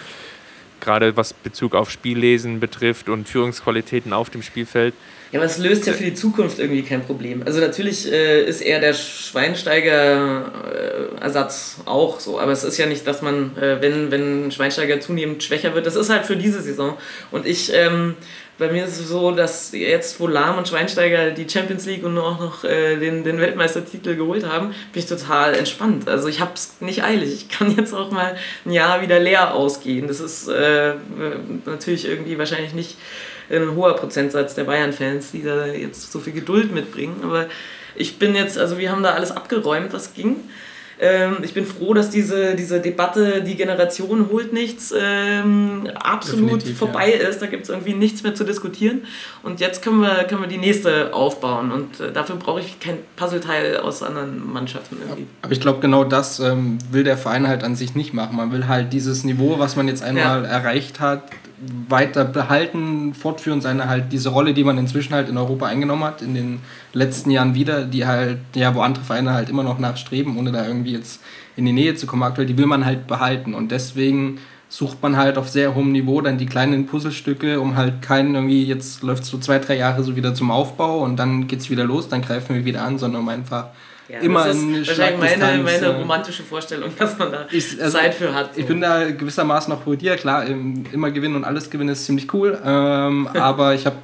gerade was Bezug auf Spiellesen betrifft und Führungsqualitäten auf dem Spielfeld. Ja, aber es löst ja für die Zukunft irgendwie kein Problem. Also natürlich äh, ist eher der Schweinsteiger-Ersatz äh, auch so, aber es ist ja nicht, dass man, äh, wenn, wenn Schweinsteiger zunehmend schwächer wird, das ist halt für diese Saison. Und ich ähm, bei mir ist es so, dass jetzt, wo Lahm und Schweinsteiger die Champions League und auch noch äh, den, den Weltmeistertitel geholt haben, bin ich total entspannt. Also ich habe es nicht eilig. Ich kann jetzt auch mal ein Jahr wieder leer ausgehen. Das ist äh, natürlich irgendwie wahrscheinlich nicht ein hoher Prozentsatz der Bayern-Fans, die da jetzt so viel Geduld mitbringen. Aber ich bin jetzt, also wir haben da alles abgeräumt, was ging. Ähm, ich bin froh, dass diese, diese Debatte, die Generation holt nichts, ähm, absolut Definitiv, vorbei ja. ist. Da gibt es irgendwie nichts mehr zu diskutieren. Und jetzt können wir, können wir die nächste aufbauen. Und äh, dafür brauche ich kein Puzzleteil aus anderen Mannschaften irgendwie. Aber ich glaube, genau das ähm, will der Verein halt an sich nicht machen. Man will halt dieses Niveau, was man jetzt einmal ja. erreicht hat, weiter behalten, fortführen, seine halt diese Rolle, die man inzwischen halt in Europa eingenommen hat, in den letzten Jahren wieder, die halt, ja, wo andere Vereine halt immer noch nachstreben, ohne da irgendwie jetzt in die Nähe zu kommen aktuell, die will man halt behalten. Und deswegen sucht man halt auf sehr hohem Niveau dann die kleinen Puzzlestücke, um halt keinen irgendwie, jetzt läuft es so zwei, drei Jahre so wieder zum Aufbau und dann geht es wieder los, dann greifen wir wieder an, sondern um einfach ja, immer das ist wahrscheinlich meine, meine romantische Vorstellung, dass man da ist, also Zeit für hat. So. Ich bin da gewissermaßen auch bei dir, klar, immer gewinnen und alles gewinnen ist ziemlich cool, ähm, aber ich habe,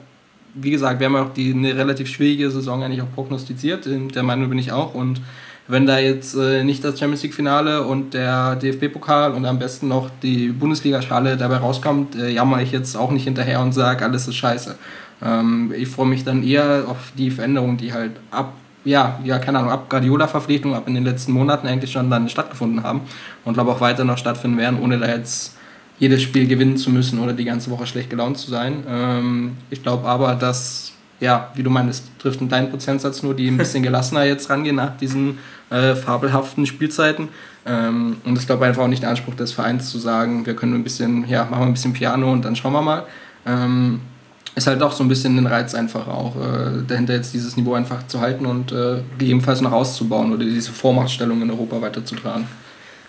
wie gesagt, wir haben ja auch die, eine relativ schwierige Saison eigentlich auch prognostiziert, der Meinung bin ich auch und wenn da jetzt äh, nicht das Champions League Finale und der DFB-Pokal und am besten noch die Bundesliga-Schale dabei rauskommt, äh, jammer ich jetzt auch nicht hinterher und sage, alles ist scheiße. Ähm, ich freue mich dann eher auf die Veränderungen, die halt ab ja, ja, keine Ahnung, ab Guardiola-Verpflichtung, ab in den letzten Monaten eigentlich schon dann stattgefunden haben und glaube auch weiter noch stattfinden werden, ohne da jetzt jedes Spiel gewinnen zu müssen oder die ganze Woche schlecht gelaunt zu sein. Ähm, ich glaube aber, dass, ja, wie du meinst, trifft dein Prozentsatz nur, die ein bisschen gelassener jetzt rangehen nach diesen äh, fabelhaften Spielzeiten. Ähm, und ich glaube einfach auch nicht der Anspruch des Vereins zu sagen, wir können ein bisschen, ja, machen wir ein bisschen Piano und dann schauen wir mal. Ähm, ist halt auch so ein bisschen ein Reiz einfach auch, äh, dahinter jetzt dieses Niveau einfach zu halten und äh, gegebenenfalls noch auszubauen oder diese Vormachtstellung in Europa weiterzutragen.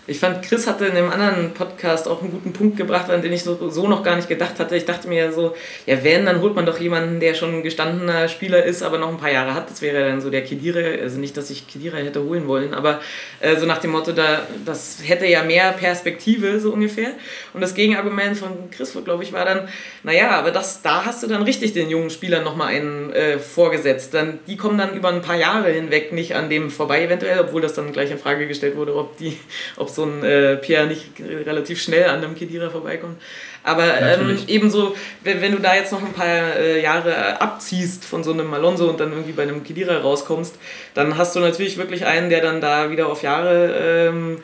Ich fand, Chris hatte in einem anderen Podcast auch einen guten Punkt gebracht, an den ich so, noch gar nicht gedacht hatte. Ich dachte mir so, ja, wenn, dann holt man doch jemanden, der schon ein gestandener Spieler ist, aber noch ein paar Jahre hat. Das wäre dann so der Kedira. Also nicht, dass ich Kedira hätte holen wollen, aber äh, so nach dem Motto, da, das hätte ja mehr Perspektive, so ungefähr. Und das Gegenargument von Chris, glaube ich, war dann, naja, aber das, da hast du dann richtig den jungen Spielern nochmal einen äh, vorgesetzt. Dann, die kommen dann über ein paar Jahre hinweg nicht an dem vorbei, eventuell, obwohl das dann gleich in Frage gestellt wurde, ob die, ob so ein äh, Pierre nicht relativ schnell an einem Kedira vorbeikommt. Aber ähm, ebenso, wenn, wenn du da jetzt noch ein paar äh, Jahre abziehst von so einem Alonso und dann irgendwie bei einem Kedira rauskommst, dann hast du natürlich wirklich einen, der dann da wieder auf Jahre ähm,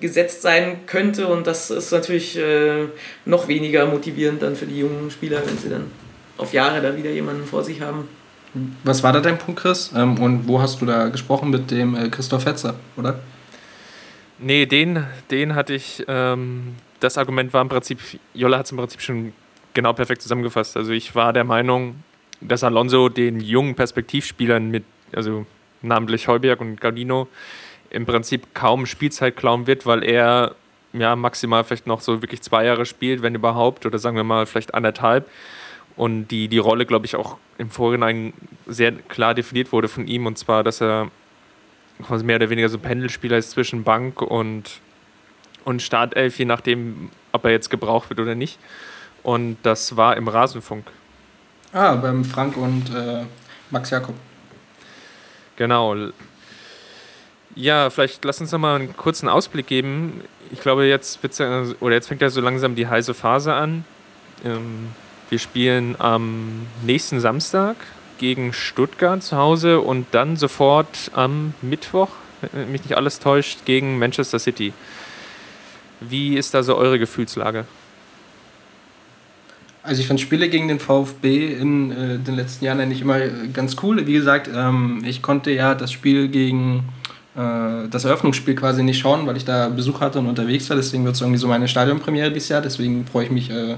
gesetzt sein könnte und das ist natürlich äh, noch weniger motivierend dann für die jungen Spieler, wenn sie dann auf Jahre da wieder jemanden vor sich haben. Was war da dein Punkt, Chris? Ähm, und wo hast du da gesprochen mit dem äh, Christoph Hetzer, oder? Nee, den, den hatte ich, ähm, das Argument war im Prinzip, Jolla hat es im Prinzip schon genau perfekt zusammengefasst. Also ich war der Meinung, dass Alonso den jungen Perspektivspielern mit, also namentlich Heuberg und Gardino, im Prinzip kaum Spielzeit klauen wird, weil er ja maximal vielleicht noch so wirklich zwei Jahre spielt, wenn überhaupt, oder sagen wir mal vielleicht anderthalb. Und die, die Rolle, glaube ich, auch im Vorhinein sehr klar definiert wurde von ihm, und zwar, dass er quasi mehr oder weniger so Pendelspieler ist zwischen Bank und, und Startelf, je nachdem, ob er jetzt gebraucht wird oder nicht. Und das war im Rasenfunk. Ah, beim Frank und äh, Max Jakob. Genau. Ja, vielleicht lass uns noch mal einen kurzen Ausblick geben. Ich glaube, jetzt, oder jetzt fängt ja so langsam die heiße Phase an. Ähm, wir spielen am nächsten Samstag gegen Stuttgart zu Hause und dann sofort am Mittwoch, wenn mich nicht alles täuscht, gegen Manchester City. Wie ist da so eure Gefühlslage? Also ich fand Spiele gegen den VfB in äh, den letzten Jahren eigentlich immer ganz cool. Wie gesagt, ähm, ich konnte ja das Spiel gegen äh, das Eröffnungsspiel quasi nicht schauen, weil ich da Besuch hatte und unterwegs war. Deswegen wird es irgendwie so meine Stadionpremiere dieses Jahr. Deswegen freue ich mich äh,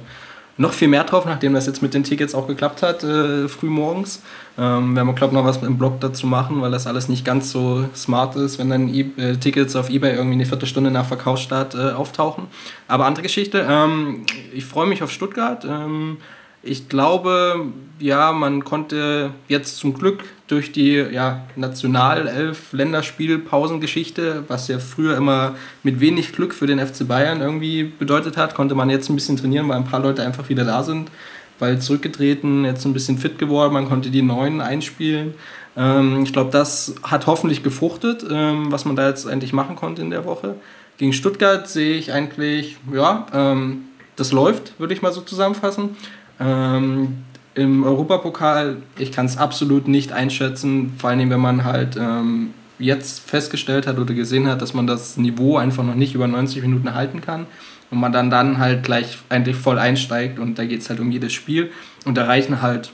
noch viel mehr drauf, nachdem das jetzt mit den Tickets auch geklappt hat, äh, früh morgens. Ähm, werden wir, glaube ich, noch was im Blog dazu machen, weil das alles nicht ganz so smart ist, wenn dann e äh, Tickets auf Ebay irgendwie eine Viertelstunde nach Verkaufsstart äh, auftauchen. Aber andere Geschichte. Ähm, ich freue mich auf Stuttgart. Ähm, ich glaube, ja, man konnte jetzt zum Glück durch die ja, Nationalelf-Länderspiel-Pausengeschichte, was ja früher immer mit wenig Glück für den FC Bayern irgendwie bedeutet hat, konnte man jetzt ein bisschen trainieren, weil ein paar Leute einfach wieder da sind, weil zurückgetreten, jetzt ein bisschen fit geworden, man konnte die Neuen einspielen. Ähm, ich glaube, das hat hoffentlich gefruchtet, ähm, was man da jetzt eigentlich machen konnte in der Woche. Gegen Stuttgart sehe ich eigentlich, ja, ähm, das läuft, würde ich mal so zusammenfassen. Ähm, Im Europapokal, ich kann es absolut nicht einschätzen, vor allem wenn man halt ähm, jetzt festgestellt hat oder gesehen hat, dass man das Niveau einfach noch nicht über 90 Minuten halten kann und man dann, dann halt gleich eigentlich voll einsteigt und da geht es halt um jedes Spiel und da reichen halt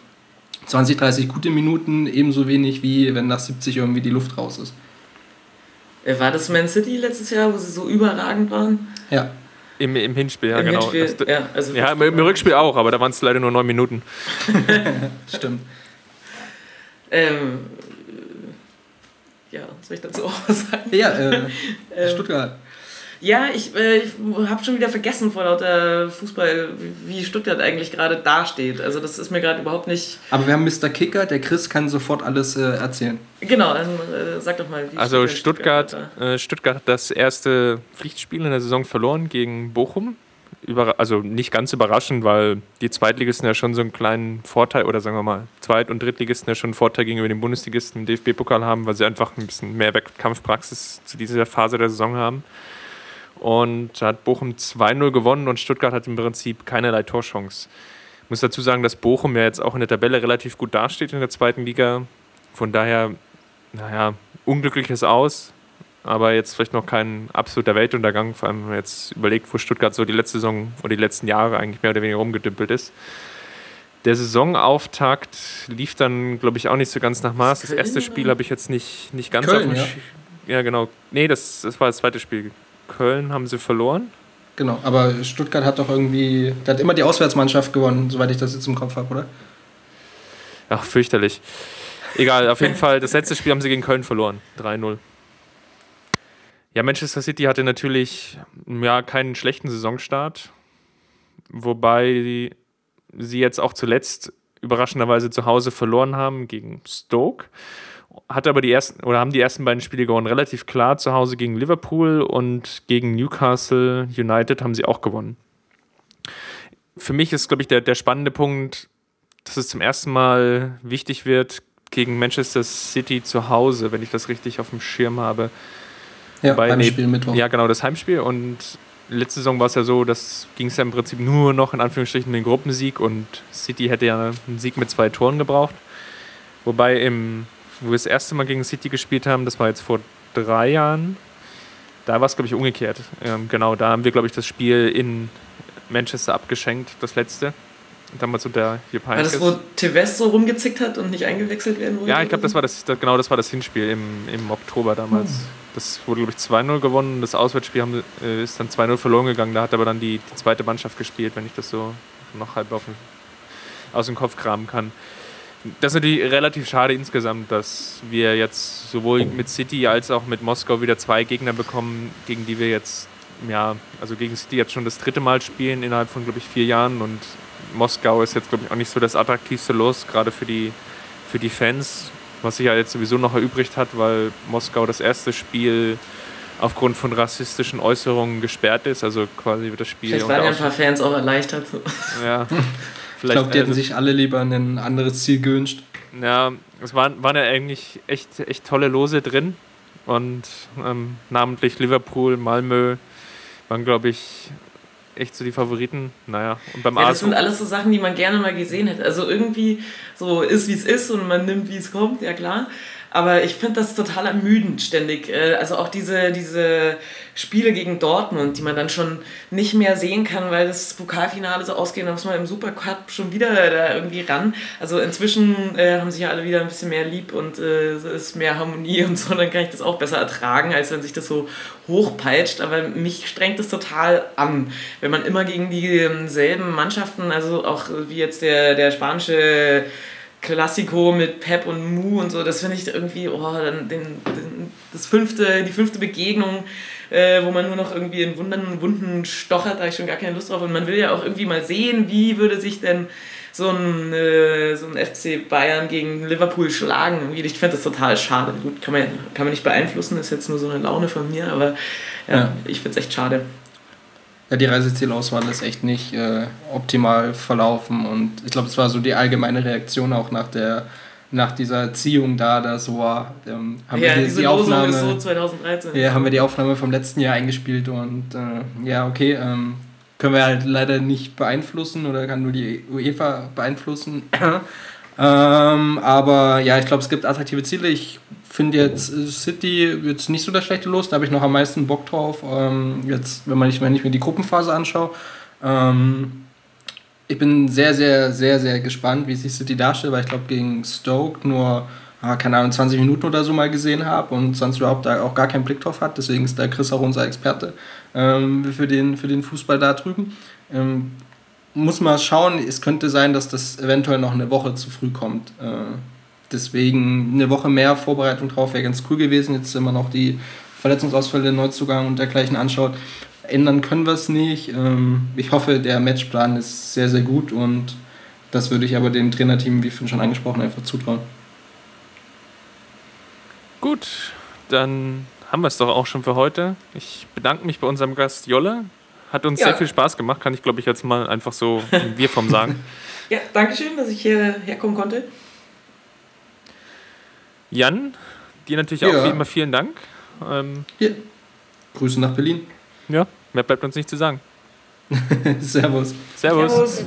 20, 30 gute Minuten ebenso wenig wie wenn nach 70 irgendwie die Luft raus ist. War das Man City letztes Jahr, wo sie so überragend waren? Ja. Im, Im Hinspiel, ja, Im genau. Hinspiel, das, ja, also ja im, im, Rückspiel auch, aber da waren es leider nur neun Minuten. Stimmt. Ähm, ja, soll ich dazu auch was sagen? Ja, äh, ähm, Stuttgart. Ja, ich, äh, ich habe schon wieder vergessen vor lauter Fußball, wie Stuttgart eigentlich gerade dasteht. Also das ist mir gerade überhaupt nicht... Aber wir haben Mr. Kicker, der Chris kann sofort alles äh, erzählen. Genau, dann äh, sag doch mal. Wie also Stuttgart, Stuttgart, äh, Stuttgart hat das erste Pflichtspiel in der Saison verloren gegen Bochum. Über, also nicht ganz überraschend, weil die Zweitligisten ja schon so einen kleinen Vorteil, oder sagen wir mal, Zweit- und Drittligisten ja schon einen Vorteil gegenüber den Bundesligisten im DFB-Pokal haben, weil sie einfach ein bisschen mehr Wettkampfpraxis zu dieser Phase der Saison haben. Und hat Bochum 2-0 gewonnen und Stuttgart hat im Prinzip keinerlei Torchance. Ich muss dazu sagen, dass Bochum ja jetzt auch in der Tabelle relativ gut dasteht in der zweiten Liga. Von daher, naja, unglückliches Aus, aber jetzt vielleicht noch kein absoluter Weltuntergang, vor allem wenn man jetzt überlegt, wo Stuttgart so die letzte Saison oder die letzten Jahre eigentlich mehr oder weniger rumgedümpelt ist. Der Saisonauftakt lief dann, glaube ich, auch nicht so ganz nach Maß. Das erste Spiel habe ich jetzt nicht, nicht ganz Köln, auf dem ja. ja, genau. Nee, das, das war das zweite Spiel. Köln haben sie verloren. Genau, aber Stuttgart hat doch irgendwie, der hat immer die Auswärtsmannschaft gewonnen, soweit ich das jetzt im Kopf habe, oder? Ach, fürchterlich. Egal, auf jeden Fall, das letzte Spiel haben sie gegen Köln verloren. 3-0. Ja, Manchester City hatte natürlich ja, keinen schlechten Saisonstart, wobei sie jetzt auch zuletzt überraschenderweise zu Hause verloren haben gegen Stoke. Hat aber die ersten oder haben die ersten beiden Spiele gewonnen, relativ klar zu Hause gegen Liverpool und gegen Newcastle United haben sie auch gewonnen. Für mich ist, glaube ich, der, der spannende Punkt, dass es zum ersten Mal wichtig wird gegen Manchester City zu Hause, wenn ich das richtig auf dem Schirm habe. Ja, Bei Heimspiel Mittwoch. Ja, genau, das Heimspiel. Und letzte Saison war es ja so, das ging es ja im Prinzip nur noch in Anführungsstrichen um den Gruppensieg und City hätte ja einen Sieg mit zwei Toren gebraucht. Wobei im, wo wir das erste Mal gegen City gespielt haben, das war jetzt vor drei Jahren, da war es, glaube ich, umgekehrt. Ähm, genau, da haben wir, glaube ich, das Spiel in Manchester abgeschenkt, das letzte. Damals unter Jupp War das, wo Tevez so rumgezickt hat und nicht eingewechselt werden wollte? Ja, ich glaube, das war das, genau das war das Hinspiel im, im Oktober damals. Hm. Das wurde, glaube ich, 2-0 gewonnen. Das Auswärtsspiel haben, äh, ist dann 2-0 verloren gegangen. Da hat aber dann die, die, zweite Mannschaft gespielt, wenn ich das so noch halb auf, aus dem Kopf kramen kann. Das ist natürlich relativ schade insgesamt, dass wir jetzt sowohl mit City als auch mit Moskau wieder zwei Gegner bekommen, gegen die wir jetzt, ja, also gegen City jetzt schon das dritte Mal spielen innerhalb von, glaube ich, vier Jahren und Moskau ist jetzt, glaube ich, auch nicht so das attraktivste Los, gerade für die, für die Fans, was sich ja jetzt sowieso noch erübrigt hat, weil Moskau das erste Spiel aufgrund von rassistischen Äußerungen gesperrt ist. Also quasi wird das Spiel. Vielleicht waren ja ein paar Fans auch erleichtert. Ja. ich glaube, die hätten sich alle lieber ein anderes Ziel gewünscht. Ja, es waren, waren ja eigentlich echt, echt tolle Lose drin. Und ähm, namentlich Liverpool, Malmö waren, glaube ich, echt so die Favoriten. Naja, und beim ja, Das sind alles so Sachen, die man gerne mal gesehen hätte. Also irgendwie so ist, wie es ist und man nimmt, wie es kommt, ja klar. Aber ich finde das total ermüdend ständig. Äh, also auch diese, diese Spiele gegen Dortmund, die man dann schon nicht mehr sehen kann, weil das Pokalfinale so ausgeht, da muss man im Supercup schon wieder da irgendwie ran. Also inzwischen äh, haben sich ja alle wieder ein bisschen mehr lieb und äh, es ist mehr Harmonie und so, dann kann ich das auch besser ertragen, als wenn sich das so hochpeitscht. Aber mich strengt das total an, wenn man immer gegen dieselben Mannschaften, also auch wie jetzt der, der spanische Klassiko mit Pep und Mu und so, das finde ich irgendwie, oh, dann den, den, das fünfte, die fünfte Begegnung, äh, wo man nur noch irgendwie in Wunden, Wunden stochert, da habe ich schon gar keine Lust drauf. Und man will ja auch irgendwie mal sehen, wie würde sich denn so ein, äh, so ein FC Bayern gegen Liverpool schlagen. Ich finde das total schade. Gut, kann man, kann man nicht beeinflussen, ist jetzt nur so eine Laune von mir, aber ja, ja. ich finde es echt schade ja, die Reisezielauswahl ist echt nicht äh, optimal verlaufen und ich glaube, es war so die allgemeine Reaktion auch nach der nach dieser Erziehung da, da so war, ähm, haben ja, wir die, die Aufnahme ist so 2013. Ja, haben wir die Aufnahme vom letzten Jahr eingespielt und äh, ja, okay, ähm, können wir halt leider nicht beeinflussen oder kann nur die UEFA beeinflussen. Ähm, aber ja, ich glaube, es gibt attraktive Ziele. Ich finde jetzt äh, City jetzt nicht so das schlechte Los, da habe ich noch am meisten Bock drauf. Ähm, jetzt, wenn, man nicht, wenn ich mir die Gruppenphase anschaue. Ähm, ich bin sehr, sehr, sehr, sehr gespannt, wie sich City darstellt, weil ich glaube, gegen Stoke nur, ah, keine Ahnung, 20 Minuten oder so mal gesehen habe und sonst überhaupt da auch gar keinen Blick drauf hat. Deswegen ist der Chris auch unser Experte ähm, für, den, für den Fußball da drüben. Ähm, muss mal schauen, es könnte sein, dass das eventuell noch eine Woche zu früh kommt. Äh, Deswegen eine Woche mehr Vorbereitung drauf wäre ganz cool gewesen. Jetzt immer noch die Verletzungsausfälle, Neuzugang und dergleichen anschaut. Ändern können wir es nicht. Ähm, ich hoffe, der Matchplan ist sehr, sehr gut und das würde ich aber dem Trainerteam, wie schon angesprochen, einfach zutrauen. Gut, dann haben wir es doch auch schon für heute. Ich bedanke mich bei unserem Gast Jolle. Hat uns ja. sehr viel Spaß gemacht, kann ich glaube ich jetzt mal einfach so wir vom sagen. ja, danke schön, dass ich hierher kommen konnte. Jan, dir natürlich ja. auch wie immer vielen Dank. Ähm, ja. Grüße nach Berlin. Ja, mehr bleibt uns nicht zu sagen. Servus. Servus. Servus.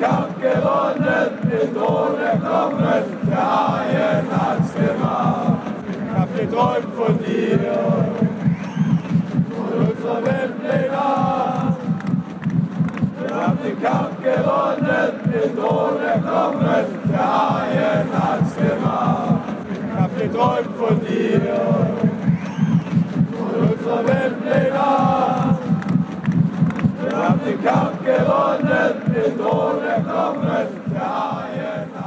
Kampf gewonnen, den Thron erklommen, der Haien hat's gemacht. Ich hab geträumt von dir, von unserer Weltpläne. Wir haben den Kampf gewonnen, den Thron erklommen, der Haien hat's gemacht. Ich hab geträumt von dir, von unserer Weltpläne. Wir haben den Kampf gewonnen, den Thron erklommen, der Haien